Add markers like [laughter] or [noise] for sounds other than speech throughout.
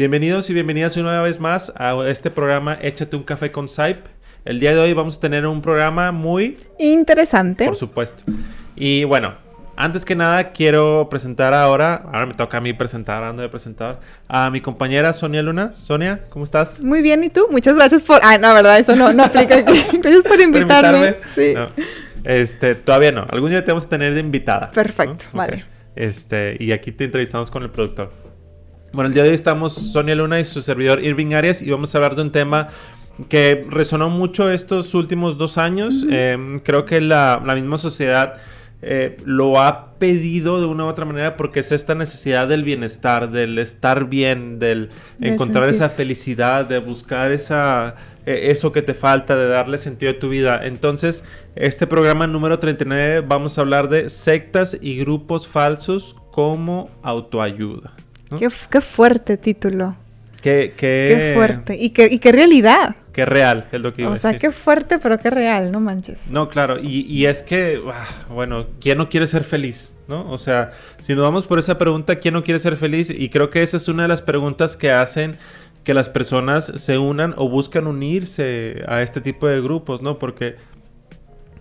Bienvenidos y bienvenidas una vez más a este programa Échate un café con Saip. El día de hoy vamos a tener un programa muy interesante. Por supuesto. Y bueno, antes que nada quiero presentar ahora, ahora me toca a mí presentar, hablando de presentar, a mi compañera Sonia Luna. Sonia, ¿cómo estás? Muy bien, ¿y tú? Muchas gracias por... Ah, no, verdad, eso no, no aplica aquí. [laughs] [laughs] Gracias por invitarme. Sí. Este, todavía no. Algún día te vamos a tener de invitada. Perfecto, vale. Este, y aquí te entrevistamos con el productor. Bueno, el día de hoy estamos Sonia Luna y su servidor Irving Arias y vamos a hablar de un tema que resonó mucho estos últimos dos años. Em, creo que la, misma sociedad eh, lo ha pedido de una u otra manera porque es esta necesidad del bienestar, del estar bien, del encontrar esa felicidad, de buscar esa, e, eso que te falta, de darle sentido a tu vida. Entonces, este programa número 39 vamos a hablar de sectas y grupos falsos como autoayuda. Qué, fuerte título. Qué, qué... fuerte. Y qué, y qué realidad. Qué real es lo que iba O sea, qué fuerte, pero qué real, no manches. No, claro. Y, y es que, ah, bueno, ¿quién no quiere ser feliz? ¿No? O sea, si nos vamos por esa pregunta, ¿quién no quiere ser feliz? Y creo que esa es una de las preguntas que hacen que las personas se unan o buscan unirse a este tipo de grupos, ¿no? Porque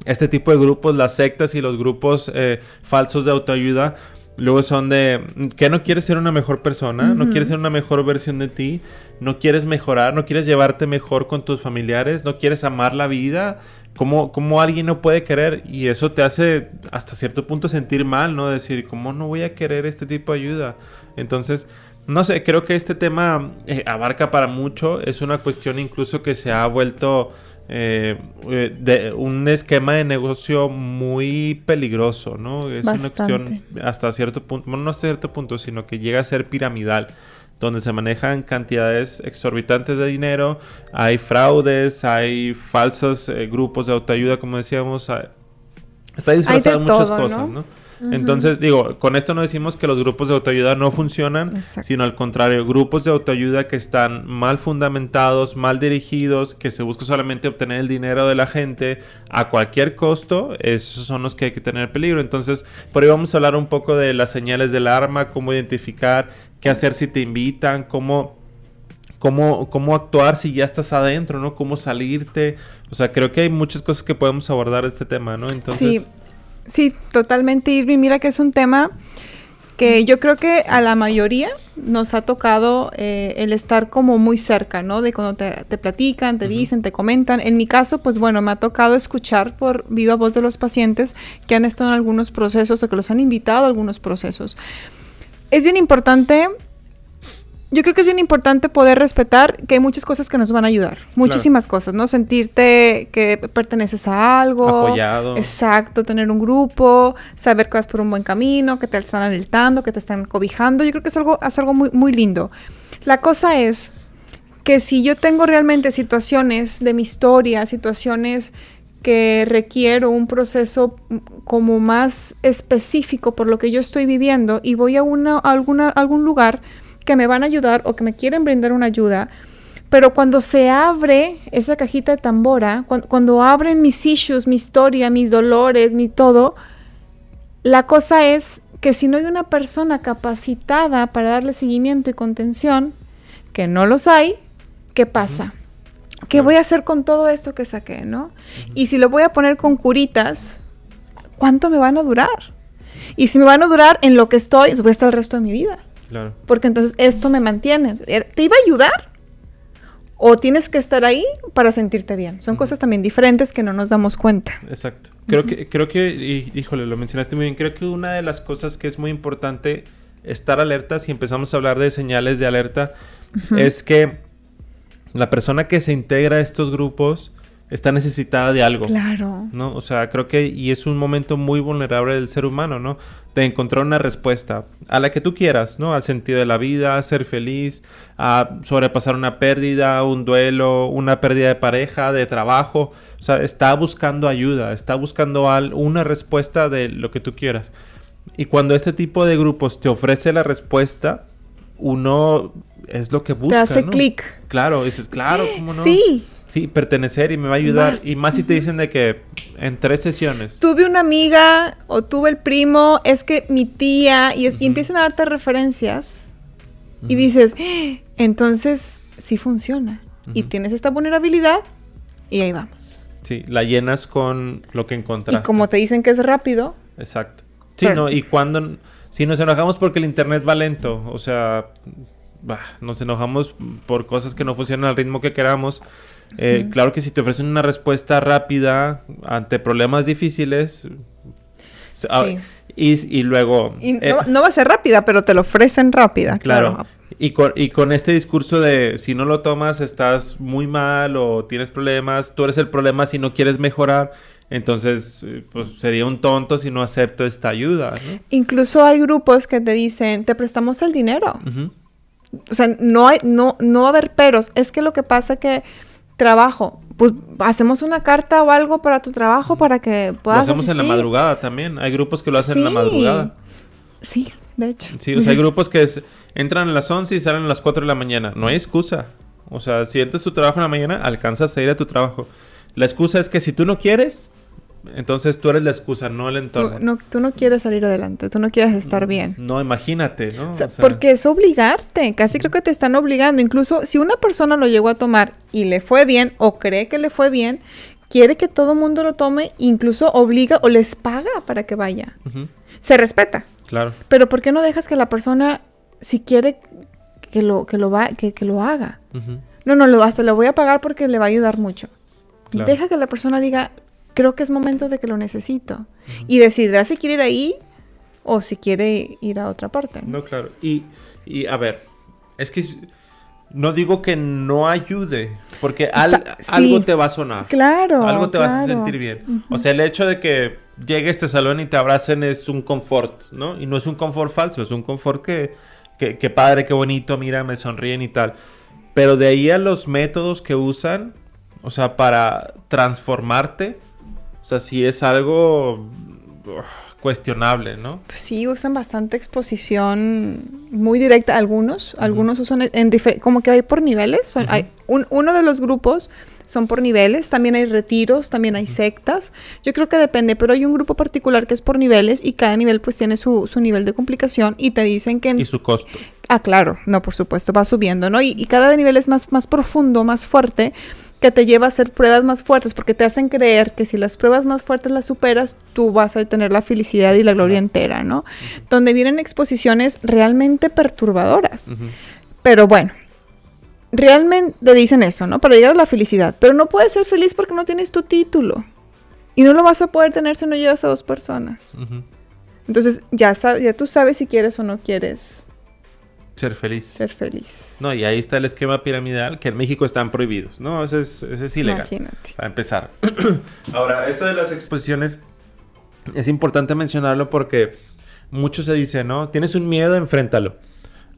este tipo de grupos, las sectas y los grupos eh, falsos de autoayuda, Luego son de que no quieres ser una mejor persona, no quieres ser una mejor versión de ti, no quieres mejorar, no quieres llevarte mejor con tus familiares, no quieres amar la vida. ¿Cómo, cómo alguien no puede querer? Y eso te hace hasta cierto punto sentir mal, ¿no? Decir, ¿cómo no voy a querer este tipo de ayuda? Entonces, no sé, creo que este tema eh, abarca para mucho. Es una cuestión incluso que se ha vuelto eh, eh, de un esquema de negocio muy peligroso, ¿no? Es una cuestión hasta cierto punto, bueno, no hasta cierto punto, sino que llega a ser piramidal, donde se manejan cantidades exorbitantes de dinero, hay fraudes, hay falsos eh, grupos de autoayuda, como decíamos, está disfrazado de muchas cosas, ¿no? Entonces, digo, con esto no decimos que los grupos de autoayuda no funcionan, sino al contrario, grupos de autoayuda que están mal fundamentados, mal dirigidos, que se busca solamente obtener el dinero de la gente a cualquier costo, esos son los que hay que tener peligro. Entonces, por ahí vamos a hablar un poco de las señales del arma, cómo identificar, qué hacer si te invitan, cómo Cómo, cómo, actuar si ya estás adentro, ¿no? Cómo salirte. O sea, creo que hay muchas cosas que podemos abordar de este tema, ¿no? Entonces... Sí, Sí, totalmente, Irving. Mira que es un tema que yo creo que a la mayoría nos ha tocado eh, el estar como muy cerca, ¿no? De cuando te, platican, te dicen, te comentan. En mi caso, pues bueno, me ha tocado escuchar por viva voz de los pacientes que han estado en algunos procesos o que los han invitado a algunos procesos. Es bien importante yo creo que es bien importante poder respetar que hay muchas cosas que nos van a ayudar. Muchísimas cosas, ¿no? Sentirte que perteneces a algo. Apoyado. Exacto, tener un grupo, saber que vas por un buen camino, que te están alentando, que te están cobijando. Yo creo que es algo, es algo muy, muy lindo. La cosa es que si yo tengo realmente situaciones de mi historia, situaciones que requiero un proceso como más específico por lo que yo estoy viviendo y voy a, una, a alguna, algún lugar que me van a ayudar o que me quieren brindar una ayuda, pero cuando se abre esa cajita de tambora, cuando, abren mis issues, mi historia, mis dolores, mi todo, la cosa es que si no hay una persona capacitada para darle seguimiento y contención, que no los hay, ¿qué pasa? ¿Qué voy a hacer con todo esto que saqué, no? Y si lo voy a poner con curitas, ¿cuánto me van a durar? Y si me van a durar en lo que estoy, voy a estar el resto de mi vida. Porque entonces esto me mantiene. ¿Te iba a ayudar? ¿O tienes que estar ahí para sentirte bien? Son cosas también diferentes que no nos damos cuenta. Exacto. Creo que, creo que, híjole, lo mencionaste muy bien. Creo que una de las cosas que es muy importante estar alerta, si empezamos a hablar de señales de alerta, es que la persona que se integra a estos grupos está necesitada de algo. Claro. ¿No? O sea, creo que y es un momento muy vulnerable del ser humano, ¿no? De encontrar una respuesta a la que tú quieras, ¿no? Al sentido de la vida, a ser feliz, a sobrepasar una pérdida, un duelo, una pérdida de pareja, de trabajo. O sea, está buscando ayuda, está buscando una respuesta de lo que tú quieras. Y cuando este tipo de grupos te ofrece la respuesta, uno es lo que busca. Te hace clic. Claro, dices, claro, ¿cómo no? Sí. Sí, pertenecer y me va a ayudar. Y más si te dicen de que en tres sesiones. Tuve una amiga o tuve el primo, es que mi tía, y, empiezan a darte referencias. Y dices, entonces sí funciona. Y Ujú. tienes esta vulnerabilidad y ahí vamos. Sí, la llenas con lo que encontraste. Y como te dicen que es rápido, Exacto. Sí, Pero- no, y cuando si nos enojamos porque el internet va lento, o sea, bah, nos enojamos por cosas que no funcionan al ritmo que queramos. Eh. Claro que si te ofrecen una respuesta rápida ante problemas difíciles, ah, Sí. y, y luego... y eh, no, va a ser rápida, pero te lo ofrecen rápida. Claro. Claro. Y con, y con este discurso de si no lo tomas estás muy mal o tienes problemas, tú eres el problema si no quieres mejorar, entonces eh, pues sería un tonto si no acepto esta ayuda, ¿no? Incluso hay grupos que te dicen, te prestamos el dinero. O sea, no, hay, no, no va a haber peros. Es que lo que pasa que trabajo, pues hacemos una carta o algo para tu trabajo para que Lo puedas hacemos en la madrugada también. Hay grupos que lo hacen en la madrugada. Sí, de hecho. Sí, o sea, hay grupos que es- entran a las 11 y salen a las 4 de la mañana. No hay excusa. O sea, si entras tu trabajo en la mañana, alcanzas a ir a tu trabajo. La excusa es que si tú no quieres, entonces tú eres la excusa, no el Tú entorno. no, tú no quieres salir adelante, tú no quieres estar bien. No, imagínate, ¿no? O sea, O sea, porque es obligarte, casi creo que te están obligando. Incluso si una persona lo llegó a tomar y le fue bien o cree que le fue bien, quiere que todo el mundo lo tome, incluso obliga o les paga para que vaya. Se respeta, claro. pero ¿por qué no dejas que la persona, si quiere que lo, que lo, va, que, que lo haga? No, no, lo, hasta lo voy a pagar porque le va a ayudar mucho. Claro. Deja que la persona diga, creo que es momento de que lo necesito. Y decidirá si quiere ir ahí o si quiere ir a otra parte. No, claro. Y, y a ver, es que no digo que no ayude, porque al- Sa- sí. algo te va a sonar. Claro. Algo te vas a claro. sentir bien. Ujú. O sea, el hecho de que llegue a este salón y te abracen es un confort, ¿no? Y no es un confort falso, es un confort que, que, que padre, qué bonito, mira, me sonríen y tal. Pero de ahí a los métodos que usan, o sea, para transformarte, sea, sí es algo cuestionable, ¿no? Pues sí, usan bastante exposición muy directa. Algunos, algunos usan en como que hay por niveles. Son- hay un- uno de los grupos son por niveles. También hay retiros, también hay sectas. Yo creo que depende, pero hay un grupo particular que es por niveles y cada nivel pues tiene su, su nivel de complicación y te dicen que... en- Y su costo. Ah, claro, no, por supuesto, va subiendo, ¿no? Y, y cada nivel es más, más profundo, más fuerte, que te lleva a hacer pruebas más fuertes, porque te hacen creer que si las pruebas más fuertes las superas, tú vas a tener la felicidad y la gloria entera, ¿no? Donde vienen exposiciones realmente perturbadoras. Pero bueno, realmente te dicen eso, ¿no? Para llegar a la felicidad. Pero no puedes ser feliz porque no tienes tu título. Y no lo vas a poder tener si no llevas a dos personas. Entonces, ya, ya tú sabes si quieres o no quieres Ser feliz. ser feliz. No, y ahí está el esquema piramidal que en México están prohibidos, ¿no? Ese es, ese es ilegal. Imagínate. Para empezar. [clears throat] Ahora, esto de las exposiciones es importante mencionarlo porque mucho se dice, ¿no? Tienes un miedo, enfréntalo.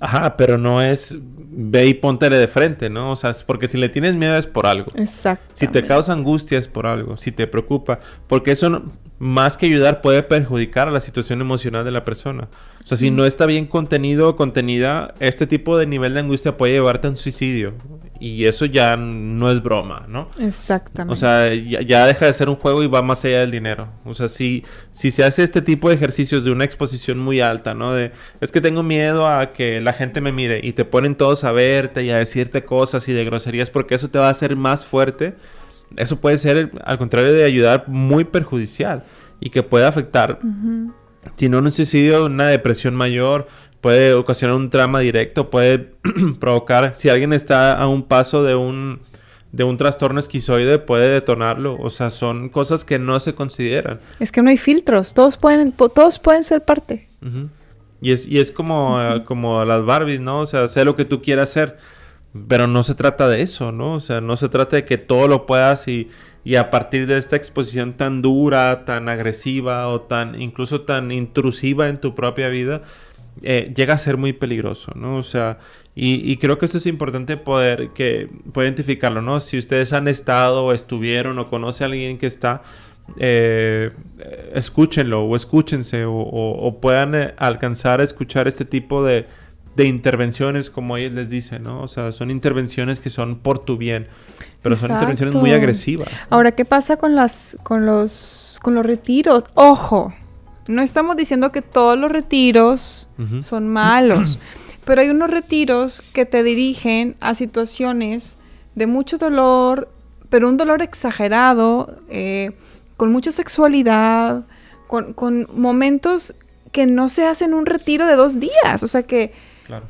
Ajá, pero no es ve y póntele de frente, ¿no? O sea, es porque si le tienes miedo es por algo. Exacto. Si te causa angustia es por algo, si te preocupa, porque eso no- más que ayudar puede perjudicar a la situación emocional de la persona. O sea, si no está bien contenido o contenida, este tipo de nivel de angustia puede llevarte a un suicidio. Y eso ya no es broma, ¿no? Exactamente. O sea, ya, ya deja de ser un juego y va más allá del dinero. O sea, si, si se hace este tipo de ejercicios de una exposición muy alta, ¿no? De, es que tengo miedo a que la gente me mire y te ponen todos a verte y a decirte cosas y de groserías porque eso te va a hacer más fuerte. Eso puede ser, al contrario de ayudar, muy perjudicial y que puede afectar, si no un suicidio, una depresión mayor, puede ocasionar un trauma directo, puede [clears throat] provocar, si alguien está a un paso de un, de un trastorno esquizoide, puede detonarlo. O sea, son cosas que no se consideran. Es que no hay filtros. Todos pueden, todos pueden ser parte. Y es, y es como, eh, como las Barbies, ¿no? O sea, sé lo que tú quieras hacer, pero no se trata de eso, ¿no? O sea, no se trata de que todo lo puedas y, y a partir de esta exposición tan dura, tan agresiva o tan incluso tan intrusiva en tu propia vida, eh, llega a ser muy peligroso, ¿no? O sea, y, y creo que esto es importante poder, que, poder identificarlo, ¿no? Si ustedes han estado o estuvieron o conoce a alguien que está, eh, escúchenlo o escúchense o, o- o puedan eh, alcanzar a escuchar este tipo de, de intervenciones como ellos les dicen, ¿no? O sea, son intervenciones que son por tu bien, pero son intervenciones muy agresivas. ¿no? Ahora, ¿qué pasa con las, con los, con los retiros? Ojo, no estamos diciendo que todos los retiros son malos, [clears throat] Pero hay unos retiros que te dirigen a situaciones de mucho dolor, pero un dolor exagerado, eh, con mucha sexualidad, con, con, momentos que no se hacen un retiro de dos días. O sea que... Claro.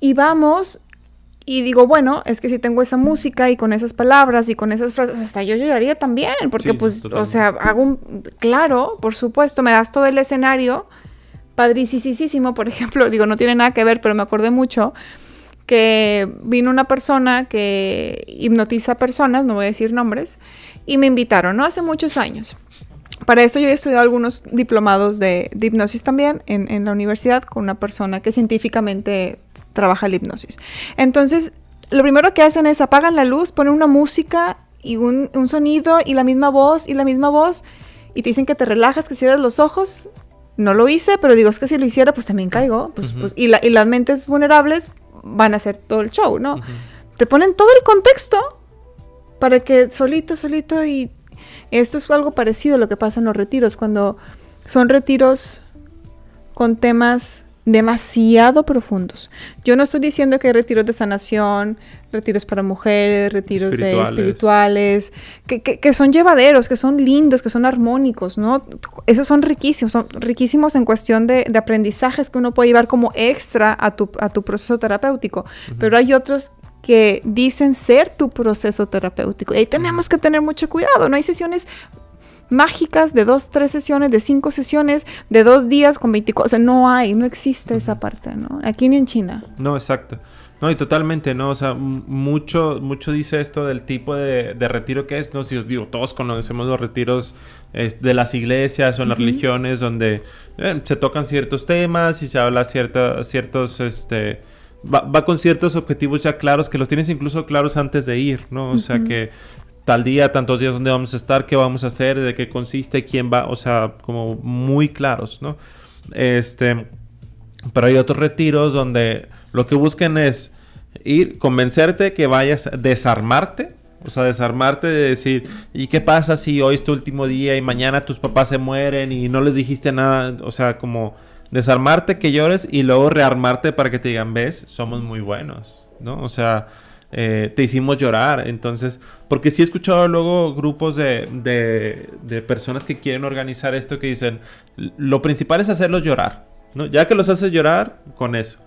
Y vamos y digo, bueno, es que si tengo esa música y con esas palabras y con esas frases, hasta yo lloraría también, porque Sí, pues, totalmente. o sea, hago un, claro, por supuesto, me das todo el escenario, padricísimo, por [laughs] ejemplo, digo, no tiene nada que ver, pero me acordé mucho que vino una persona que hipnotiza personas, no voy a decir nombres, y me invitaron, ¿no? Hace muchos años. Para esto yo he estudiado algunos diplomados de, de hipnosis también en, en la universidad con una persona que científicamente trabaja la hipnosis. Entonces, lo primero que hacen es apagan la luz, ponen una música y un, un sonido y la misma voz y la misma voz y te dicen que te relajas, que cierres los ojos. No lo hice, pero digo, es que si lo hiciera, pues también caigo. Pues, pues, y, la- y las mentes vulnerables van a hacer todo el show, ¿no? Te ponen todo el contexto para que solito, solito y esto es algo parecido a lo que pasa en los retiros, cuando son retiros con temas demasiado profundos. Yo no estoy diciendo que hay retiros de sanación, retiros para mujeres, retiros de Espirituales. espirituales, que, que- que son llevaderos, que son lindos, que son armónicos, ¿no? Esos son riquísimos, son riquísimos en cuestión de, de aprendizajes que uno puede llevar como extra a tu, a tu proceso terapéutico. Pero hay otros que dicen ser tu proceso terapéutico. Y ahí tenemos que tener mucho cuidado, ¿no? Hay sesiones mágicas de dos, tres sesiones, de cinco sesiones, de dos días con 24. O sea, no hay, no existe esa parte, ¿no? Aquí ni en China. No, exacto. No, y totalmente, ¿no? O sea, mucho, mucho dice esto del tipo de, de retiro que es, ¿no? Si os digo, todos conocemos los retiros de las iglesias o en las religiones donde eh, se tocan ciertos temas y se habla cierta, ciertos, este, va, va con ciertos objetivos ya claros que los tienes incluso claros antes de ir, ¿no? O sea, que tal día, tantos días donde vamos a estar, qué vamos a hacer, de qué consiste, quién va, o sea, como muy claros, ¿no? Este, pero hay otros retiros donde lo que buscan es ir, convencerte que vayas, desarmarte. O sea, desarmarte de decir, ¿y qué pasa si hoy es tu último día y mañana tus papás se mueren y no les dijiste nada? O sea, como desarmarte, que llores y luego rearmarte para que te digan, ves, somos muy buenos, ¿no? O sea, eh, te hicimos llorar. Entonces, porque sí he escuchado luego grupos de, de, de personas que quieren organizar esto que dicen, lo principal es hacerlos llorar, ¿no? Ya que los haces llorar, con eso.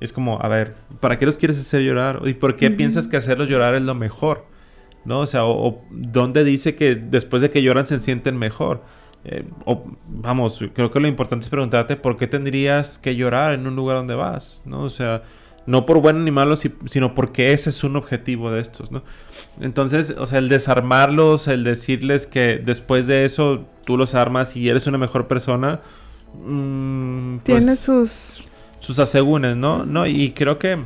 Es como, a ver, ¿para qué los quieres hacer llorar? ¿Y por qué piensas que hacerlos llorar es lo mejor? ¿No? O sea, o, o ¿dónde dice que después de que lloran se sienten mejor? Eh, o, vamos, creo que lo importante es preguntarte por qué tendrías que llorar en un lugar donde vas, ¿no? O sea, no por bueno ni malo, si- sino porque ese es un objetivo de estos, ¿no? Entonces, o sea, el desarmarlos, el decirles que después de eso tú los armas y eres una mejor persona, mm, pues, Tiene sus... sus asegúnes, ¿no? No, y creo que.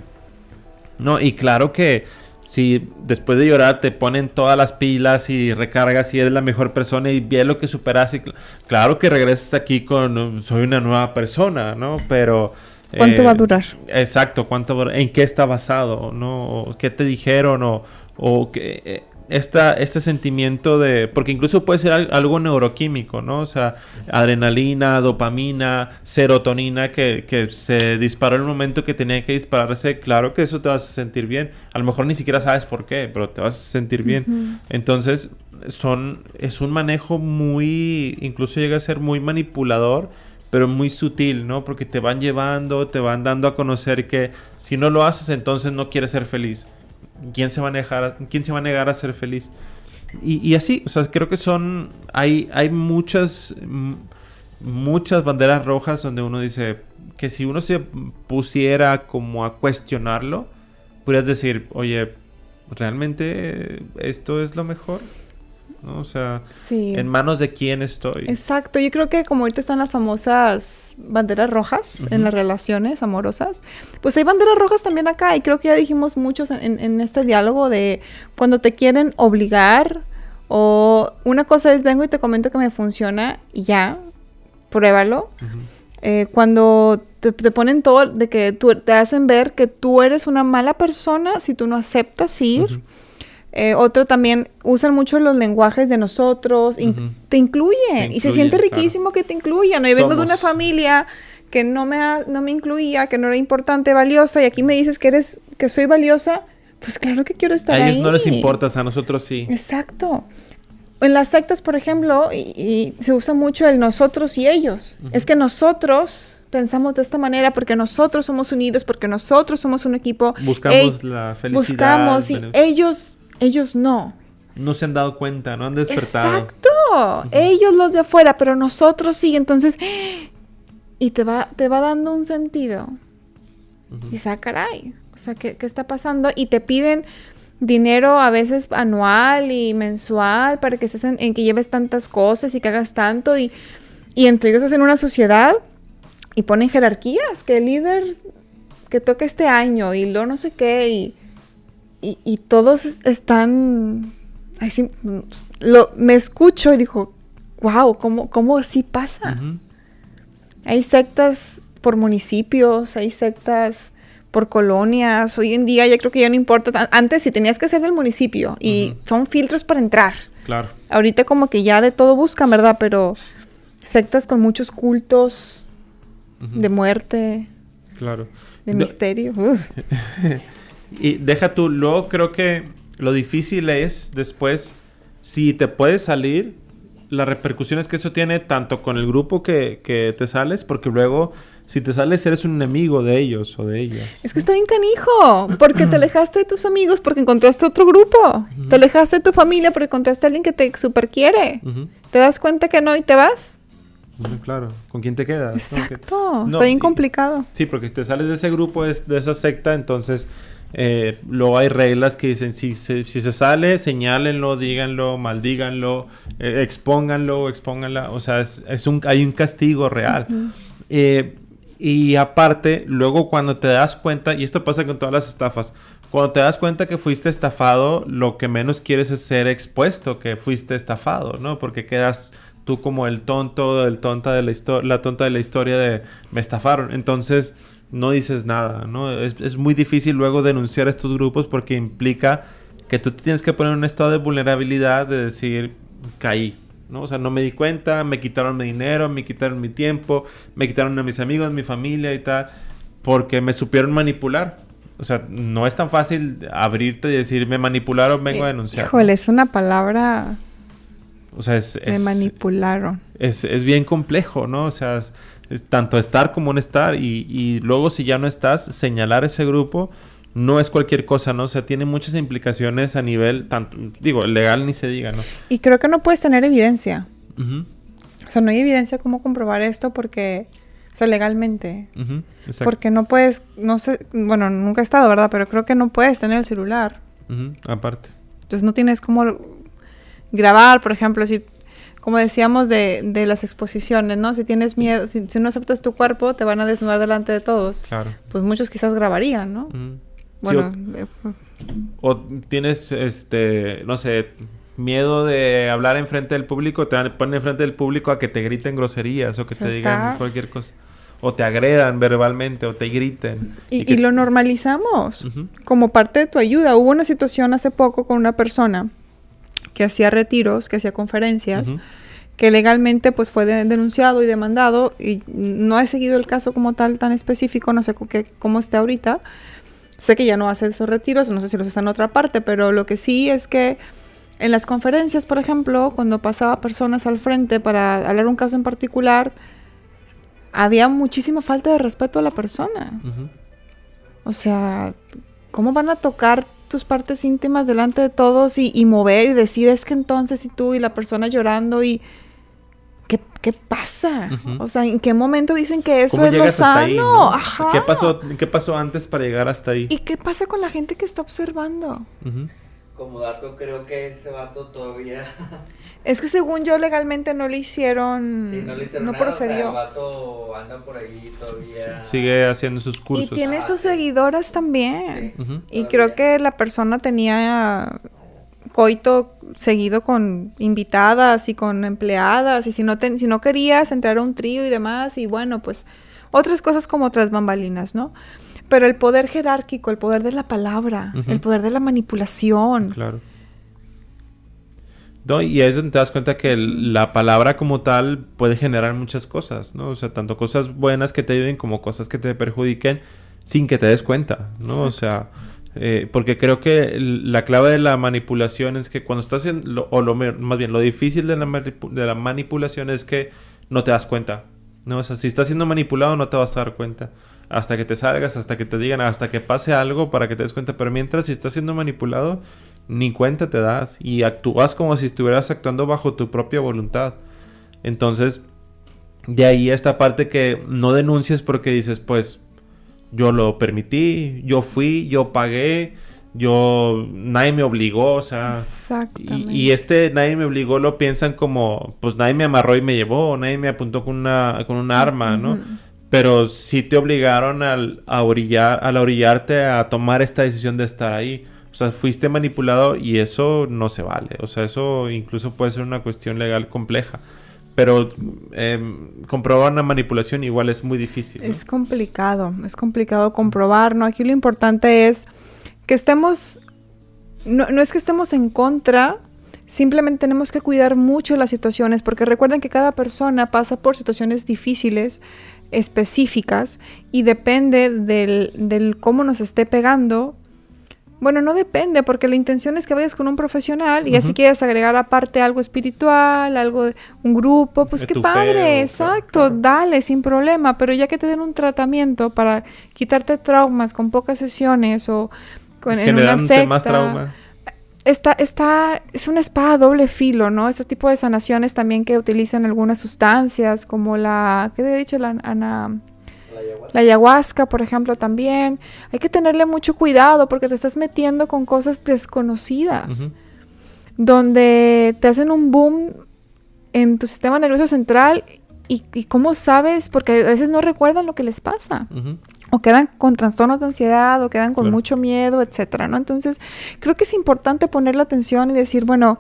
No, y claro que si después de llorar te ponen todas las pilas y recargas y eres la mejor persona y bien lo que superas, y cl- claro que regresas aquí con soy una nueva persona, ¿no? Pero. ¿Cuánto eh, va a durar? Exacto, ¿cuánto va- ¿En qué está basado? ¿No? ¿O ¿Qué te dijeron? ¿O, o que eh, esta, este sentimiento de... Porque incluso puede ser al- algo neuroquímico, ¿no? O sea, adrenalina, dopamina, serotonina que, que se disparó en el momento que tenía que dispararse. Claro que eso te vas a sentir bien. A lo mejor ni siquiera sabes por qué, pero te vas a sentir bien. Entonces, son, es un manejo muy, incluso llega a ser muy manipulador, pero muy sutil, ¿no? Porque te van llevando, te van dando a conocer que si no lo haces, entonces no quieres ser feliz. ¿Quién se va a negar a, ser feliz? Y, y así, o sea, creo que son, hay, hay muchas, mm, muchas banderas rojas donde uno dice que si uno se pusiera como a cuestionarlo, podrías decir, oye, ¿realmente esto es lo mejor? ¿No? O sea, Sí. ¿en manos de quién estoy? Exacto, yo creo que como ahorita están las famosas banderas rojas en las relaciones amorosas, pues hay banderas rojas también acá y creo que ya dijimos muchos en, este diálogo de cuando te quieren obligar o una cosa es vengo y te comento que me funciona y ya, pruébalo. Eh, cuando te, te ponen todo de que tú, te hacen ver que tú eres una mala persona si tú no aceptas ir. Eh, otro también usan mucho los lenguajes de nosotros, in- te incluye Te y se siente claro. riquísimo que te incluyan. ¿no? Yo vengo de una familia que no me, ha- no me incluía, que no era importante, valiosa, y aquí me dices que eres, que soy valiosa, pues claro que quiero estar A ahí. ellos no les importas, a nosotros sí. Exacto. En las sectas, por ejemplo, y, y se usa mucho el nosotros y ellos. Es que nosotros pensamos de esta manera porque nosotros somos unidos, porque nosotros somos un equipo. Buscamos la felicidad. Buscamos y ellos, ellos no. No se han dado cuenta, no han despertado. Exacto. Ellos los de afuera, pero nosotros sí. Entonces, [gasps] y te va, te va dando un sentido. Y dices, ah, caray. O sea, ¿qué, qué está pasando? Y te piden dinero a veces anual y mensual para que estés en, en que lleves tantas cosas y que hagas tanto. Y, y entre ellos hacen una sociedad y ponen jerarquías. Que el líder que toca este año y lo no sé qué. Y, y, y todos es- están. ay, sí, mm, lo, me escucho y digo, wow, ¿cómo, cómo así pasa? Hay sectas por municipios, hay sectas por colonias. Hoy en día ya creo que ya no importa. Antes sí tenías que ser del municipio y son filtros para entrar. Claro. Ahorita como que ya de todo buscan, ¿verdad? Pero sectas con muchos cultos de muerte, Claro. de No- misterio. [laughs] Y deja tú, luego creo que lo difícil es después, si te puedes salir, las repercusiones que eso tiene tanto con el grupo que, que te sales, porque luego si te sales eres un enemigo de ellos o de ellas. Es que está bien canijo, porque te alejaste de tus amigos porque encontraste otro grupo. Te alejaste de tu familia porque encontraste a alguien que te super quiere. Ujú. ¿Te das cuenta que no y te vas? Claro, ¿con quién te quedas? Exacto, No, está bien y- complicado. Sí, porque te sales de ese grupo, es- de esa secta, entonces eh, luego hay reglas que dicen, si se, si se sale, señálenlo, díganlo, maldíganlo, eh, expónganlo, expónganla, o sea, es, es un, hay un castigo real. Eh, y aparte, luego cuando te das cuenta, y esto pasa con todas las estafas, cuando te das cuenta que fuiste estafado, lo que menos quieres es ser expuesto que fuiste estafado, ¿no? Porque quedas tú como el tonto, el tonta de la historia, la tonta de la historia de me estafaron. Entonces, no dices nada, ¿no? Es, es muy difícil luego denunciar a estos grupos porque implica que tú tienes que poner en un estado de vulnerabilidad de decir, caí, ¿no? O sea, no me di cuenta, me quitaron mi dinero, me quitaron mi tiempo, me quitaron a mis amigos, mi familia y tal, porque me supieron manipular. O sea, no es tan fácil abrirte y decir, me manipularon, vengo a denunciar. Híjole, es una palabra. O sea, es, Me manipularon. es, es bien complejo, ¿no? O sea, tanto estar como no estar y, y luego si ya no estás, señalar ese grupo no es cualquier cosa, ¿no? O sea, tiene muchas implicaciones a nivel, tanto, digo, legal ni se diga, ¿no? Y creo que no puedes tener evidencia. O sea, no hay evidencia cómo comprobar esto porque, o sea, legalmente. ujú, exacto. Porque no puedes, no sé, bueno, nunca he estado, ¿verdad? Pero creo que no puedes tener el celular. Ujú, aparte. Entonces no tienes cómo grabar, por ejemplo, si, como decíamos de, de las exposiciones, ¿no? Si tienes miedo, si, si no aceptas tu cuerpo, te van a desnudar delante de todos. Claro. Pues muchos quizás grabarían, ¿no? Ujú. Sí, Bueno, eh, o, o tienes, este, no sé, miedo de hablar enfrente del público, te van- ponen enfrente del público a que te griten groserías o que O sea, te digan está- cualquier cosa. O te agredan verbalmente o te griten. y, que- y lo normalizamos como parte de tu ayuda. Hubo una situación hace poco con una persona que hacía retiros, que hacía conferencias, que legalmente pues fue de- denunciado y demandado y no he seguido el caso como tal tan específico, no sé qué- cómo esté ahorita. Sé que ya no hace esos retiros, no sé si los hace en otra parte, pero lo que sí es que en las conferencias, por ejemplo, cuando pasaba personas al frente para hablar un caso en particular, había muchísima falta de respeto a la persona. O sea, ¿cómo van a tocar tus partes íntimas delante de todos y, y mover y decir es que entonces y tú y la persona llorando y qué, qué pasa? O sea, ¿en qué momento dicen que eso ¿Cómo es lo llegas hasta ahí? sano? no? Ajá. ¿Qué pasó, ¿Qué pasó antes para llegar hasta ahí? ¿Y qué pasa con la gente que está observando? Ujú. Como dato, creo que ese vato todavía. [laughs] Es que según yo legalmente no le hicieron, sí, no le hicieron no nada. procedió. O sea, el vato anda por ahí todavía. Sigue haciendo sus y cursos. tiene Ah, sus sí. seguidoras también. Sí. Y creo que la persona tenía coito seguido con invitadas y con empleadas y si no ten- si no querías entrar a un trío y demás y bueno, pues otras cosas como otras bambalinas, ¿no? Pero el poder jerárquico, el poder de la palabra, el poder de la manipulación. Claro. ¿no? Y es donde te das cuenta que el- la palabra como tal puede generar muchas cosas, ¿no? O sea, tanto cosas buenas que te ayuden como cosas que te perjudiquen sin que te des cuenta, ¿no? O sea, eh, porque creo que la clave de la manipulación es que cuando estás en, lo- o lo, más bien, lo difícil de la, de la manipulación es que no te das cuenta, ¿no? O sea, si estás siendo manipulado no te vas a dar cuenta. Hasta que te salgas, hasta que te digan, hasta que pase algo para que te des cuenta. Pero mientras si estás siendo manipulado, ni cuenta te das. Y actúas como si estuvieras actuando bajo tu propia voluntad. Entonces, de ahí esta parte que no denuncies porque dices, pues, yo lo permití, yo fui, yo pagué, yo, nadie me obligó, o sea... Exactamente. Y, y este nadie me obligó lo piensan como, pues nadie me amarró y me llevó, nadie me apuntó con una, con un arma, ¿no? Pero sí te obligaron al, a orillar, al orillarte a tomar esta decisión de estar ahí. O sea, fuiste manipulado y eso no se vale. O sea, eso incluso puede ser una cuestión legal compleja. Pero em, comprobar una manipulación igual es muy difícil. ¿no? Es complicado, es complicado comprobar, ¿no? Aquí lo importante es que estemos, no, no es que estemos en contra, simplemente tenemos que cuidar mucho las situaciones, porque recuerden que cada persona pasa por situaciones difíciles, específicas, y depende del, del cómo nos esté pegando. Bueno, no depende, porque la intención es que vayas con un profesional y así Ujú. quieres agregar aparte algo espiritual, algo, de- un grupo, pues qué fe, padre, exacto, claro. dale, sin problema, pero ya que te den un tratamiento para quitarte traumas con pocas sesiones o con, en una secta, más trauma. Está, está, es una espada a doble filo, ¿no? Este tipo de sanaciones también que utilizan algunas sustancias, como la, ¿qué te he dicho? La, ana- La ayahuasca. la ayahuasca, por ejemplo, también. Hay que tenerle mucho cuidado porque te estás metiendo con cosas desconocidas, donde te hacen un boom en tu sistema nervioso central y, y cómo sabes, porque a veces no recuerdan lo que les pasa. O quedan con trastornos de ansiedad, o quedan con Claro. mucho miedo, etcétera, ¿no? Entonces, creo que es importante ponerle atención y decir, bueno,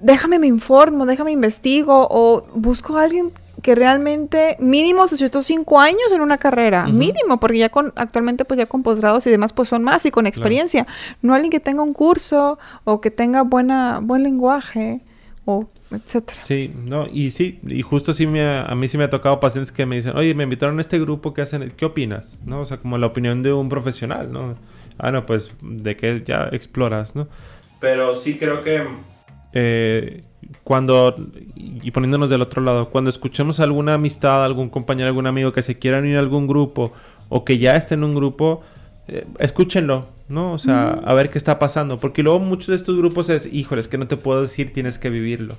déjame me informo, déjame investigo, o busco a alguien que realmente mínimo se echó cinco años en una carrera, mínimo, porque ya con, actualmente pues ya con posgrados y demás pues son más y con experiencia, no alguien que tenga un curso o que tenga buena, buen lenguaje o etcétera. Sí, no, y sí, y justo sí me ha- a mí sí me ha tocado pacientes que me dicen, oye, me invitaron a este grupo que hacen, ¿qué opinas? ¿No? O sea, como la opinión de un profesional, ¿no? Ah, no, pues, de que ya exploras, ¿no? Pero sí creo que eh, cuando, y poniéndonos del otro lado, cuando escuchemos alguna amistad, algún compañero, algún amigo que se quiera unir a algún grupo o que ya esté en un grupo, eh, escúchenlo, ¿no? O sea, a ver qué está pasando. Porque luego muchos de estos grupos es, híjole, es que no te puedo decir, tienes que vivirlo.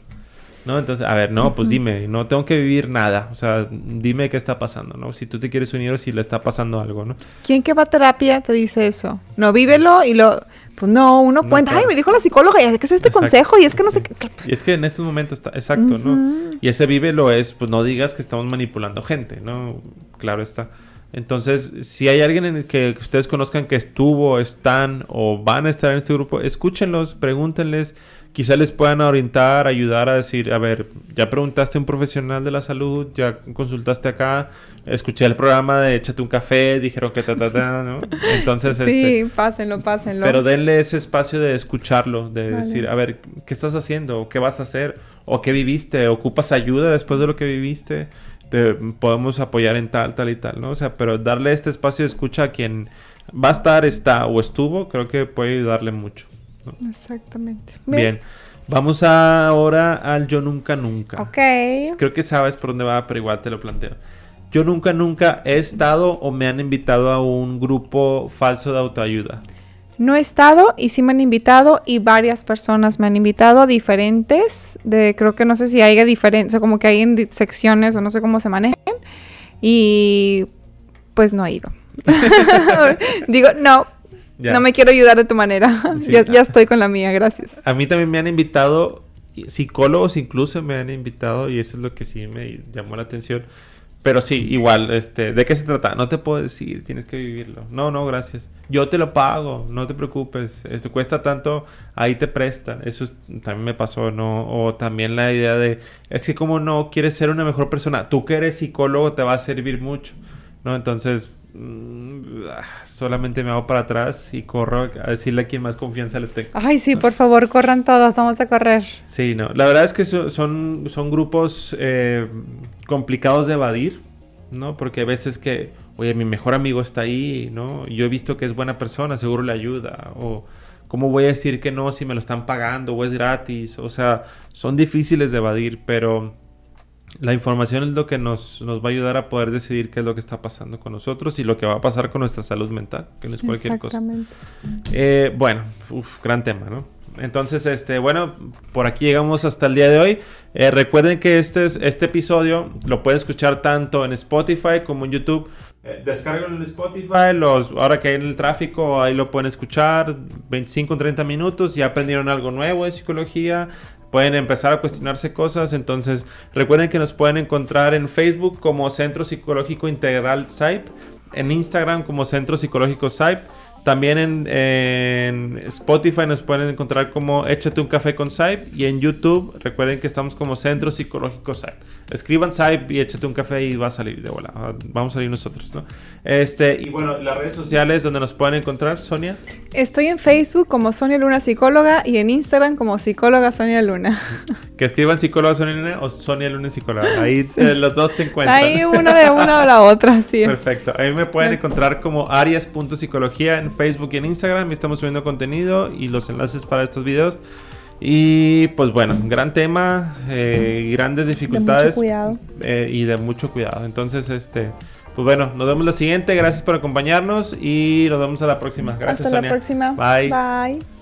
¿No? Entonces, a ver, no, pues dime, no tengo que vivir nada. O sea, dime qué está pasando, ¿no? Si tú te quieres unir o si le está pasando algo, ¿no? ¿Quién que va a terapia te dice eso? No, vívelo y lo... Pues no, uno No, cuenta, ay, me dijo la psicóloga, y es que es este Exacto. consejo, y es que no sé qué... Y es que en estos momentos está, exacto, ¿no? Y ese vive lo es, pues no digas que estamos manipulando gente, ¿no? Claro está. Entonces, si hay alguien en el que ustedes conozcan que estuvo, están o van a estar en este grupo, escúchenlos, pregúntenles, quizá les puedan orientar, ayudar a decir, a ver, ya preguntaste a un profesional de la salud, ya consultaste acá, escuché el programa de Échate un café, dijeron que ta, ta, ta, ¿no? Entonces, este, Sí, pásenlo, pásenlo. pero denle ese espacio de escucharlo, de Vale. decir, a ver, ¿qué estás haciendo? ¿O ¿Qué vas a hacer? ¿O qué viviste? ¿Ocupas ayuda después de lo que viviste? Te podemos apoyar en tal, tal y tal, ¿no? O sea, pero darle este espacio de escucha a quien va a estar, está o estuvo, creo que puede ayudarle mucho. ¿No? Exactamente. Bien. Vamos ahora al yo nunca nunca. Ok. Creo que sabes por dónde va, pero igual te lo planteo. Yo nunca, nunca he estado o me han invitado a un grupo falso de autoayuda. No he estado y sí me han invitado y varias personas me han invitado a diferentes, de creo que no sé si haya diferentes, o como que hay en secciones o no sé cómo se manejen y pues no he ido. [laughs] [laughs] Digo, no, Ya. no me quiero ayudar de tu manera. Sí. ya, ya estoy con la mía, gracias. A mí también me han invitado, psicólogos incluso me han invitado, y eso es lo que sí me llamó la atención. Pero sí, igual, este, ¿de qué se trata? No te puedo decir, tienes que vivirlo. No, no, gracias. Yo te lo pago, no te preocupes. Esto cuesta tanto, ahí te prestan. Eso es- también me pasó, ¿no? O también la idea de, es que como no quieres ser una mejor persona, tú que eres psicólogo te va a servir mucho, ¿no? Entonces, mm, ah, solamente me hago para atrás y corro a decirle a quien más confianza le tengo. Ay, sí, por favor, corran todos, vamos a correr. Sí, no. La verdad es que so- son, son grupos eh, complicados de evadir, ¿no? Porque hay veces que, oye, mi mejor amigo está ahí, ¿no? Yo he visto que es buena persona, seguro le ayuda. O, ¿cómo voy a decir que no si me lo están pagando o es gratis? O sea, son difíciles de evadir, pero la información es lo que nos, nos va a ayudar a poder decidir qué es lo que está pasando con nosotros y lo que va a pasar con nuestra salud mental, que no es cualquier cosa. Exactamente. Eh, bueno, uf, gran tema, ¿no? Entonces, este, bueno, por aquí llegamos hasta el día de hoy. Eh, recuerden que este, es- este episodio lo pueden escuchar tanto en Spotify como en YouTube. Eh, descárguenlo en Spotify, los, ahora que hay en el tráfico, ahí lo pueden escuchar 25 30 minutos, ya aprendieron algo nuevo de psicología, pueden empezar a cuestionarse cosas, entonces recuerden que nos pueden encontrar en Facebook como Centro Psicológico Integral SAIP, en Instagram como Centro Psicológico SAIP, también en, Spotify nos pueden encontrar como Échate un café con SAIP y en YouTube recuerden que estamos como Centro Psicológico SAIP. Escriban SAIP y échate un café y va a salir de bola. Vamos a salir nosotros, ¿no? Este, y bueno, las redes sociales donde nos pueden encontrar, Sonia. Estoy en Facebook como Sonia Luna Psicóloga y en Instagram como Psicóloga Sonia Luna. Que escriban psicóloga Sonia Luna o Sonia Luna psicóloga. Ahí [laughs] eh, los dos te encuentran. Ahí una de una o la otra, sí. Perfecto. Ahí me pueden encontrar como arias.psicología en Facebook y en Instagram. Y estamos subiendo contenido y los enlaces para estos videos. Y pues bueno, gran tema, eh, grandes dificultades. cuidado. eh, y de mucho cuidado. Entonces, este, pues bueno, nos vemos la siguiente. Gracias por acompañarnos y nos vemos a la próxima. Gracias, Hasta Sonia. la próxima. Bye. Bye.